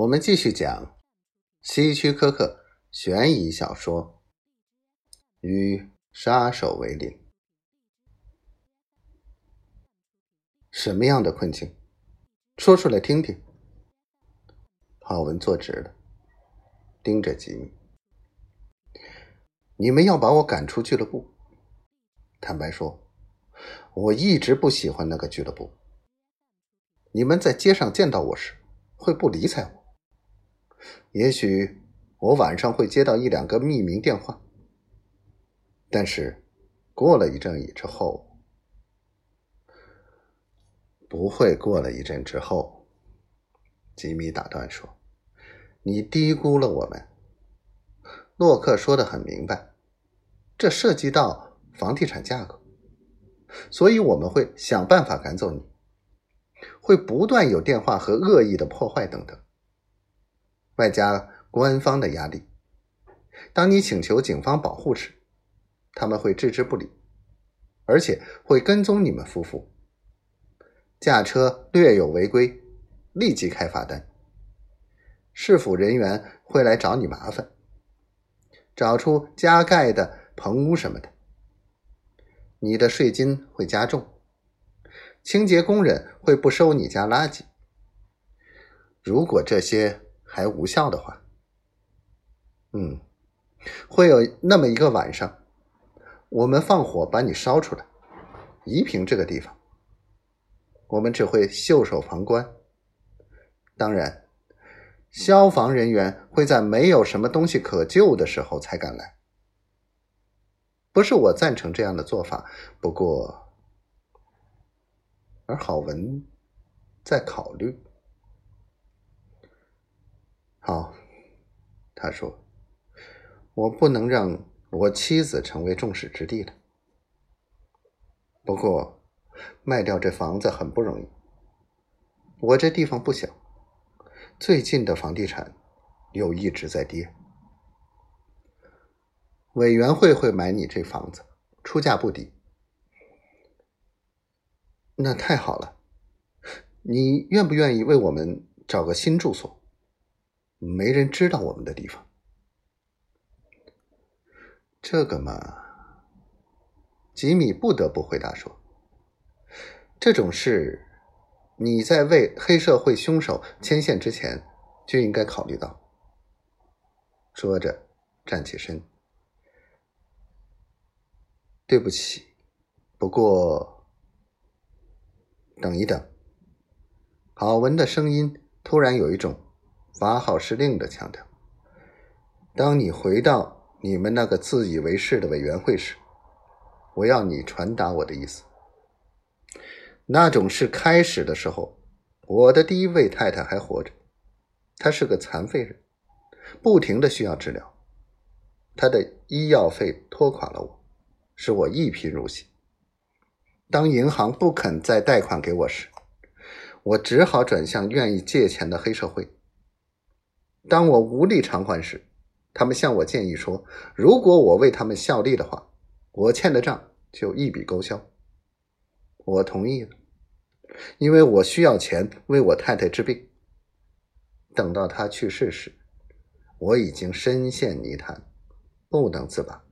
我们继续讲希区柯克悬疑小说《与杀手为邻》。什么样的困境？说出来听听。郝文坐直了，盯着吉米。你们要把我赶出俱乐部？坦白说，我一直不喜欢那个俱乐部。你们在街上见到我时，会不理睬我。也许我晚上会接到一两个匿名电话，但是过了一阵之后，不会过了一阵之后。吉米打断说：“你低估了我们。”洛克说的很明白，这涉及到房地产价格，所以我们会想办法赶走你，会不断有电话和恶意的破坏等等。外加官方的压力，当你请求警方保护时，他们会置之不理，而且会跟踪你们夫妇。驾车略有违规，立即开罚单。市府人员会来找你麻烦，找出加盖的棚屋什么的。你的税金会加重，清洁工人会不收你家垃圾。如果这些。还无效的话，嗯，会有那么一个晚上，我们放火把你烧出来，夷平这个地方。我们只会袖手旁观。当然，消防人员会在没有什么东西可救的时候才敢来。不是我赞成这样的做法，不过，而郝文在考虑。好，他说：“我不能让我妻子成为众矢之的了。不过，卖掉这房子很不容易。我这地方不小，最近的房地产又一直在跌。委员会会买你这房子，出价不低。那太好了，你愿不愿意为我们找个新住所？”没人知道我们的地方，这个嘛，吉米不得不回答说：“这种事，你在为黑社会凶手牵线之前就应该考虑到。”说着，站起身：“对不起，不过，等一等。”郝文的声音突然有一种。发号施令的强调。当你回到你们那个自以为是的委员会时，我要你传达我的意思。那种事开始的时候，我的第一位太太还活着，她是个残废人，不停的需要治疗，她的医药费拖垮了我，使我一贫如洗。当银行不肯再贷款给我时，我只好转向愿意借钱的黑社会。当我无力偿还时，他们向我建议说：“如果我为他们效力的话，我欠的账就一笔勾销。”我同意了，因为我需要钱为我太太治病。等到她去世时，我已经深陷泥潭，不能自拔。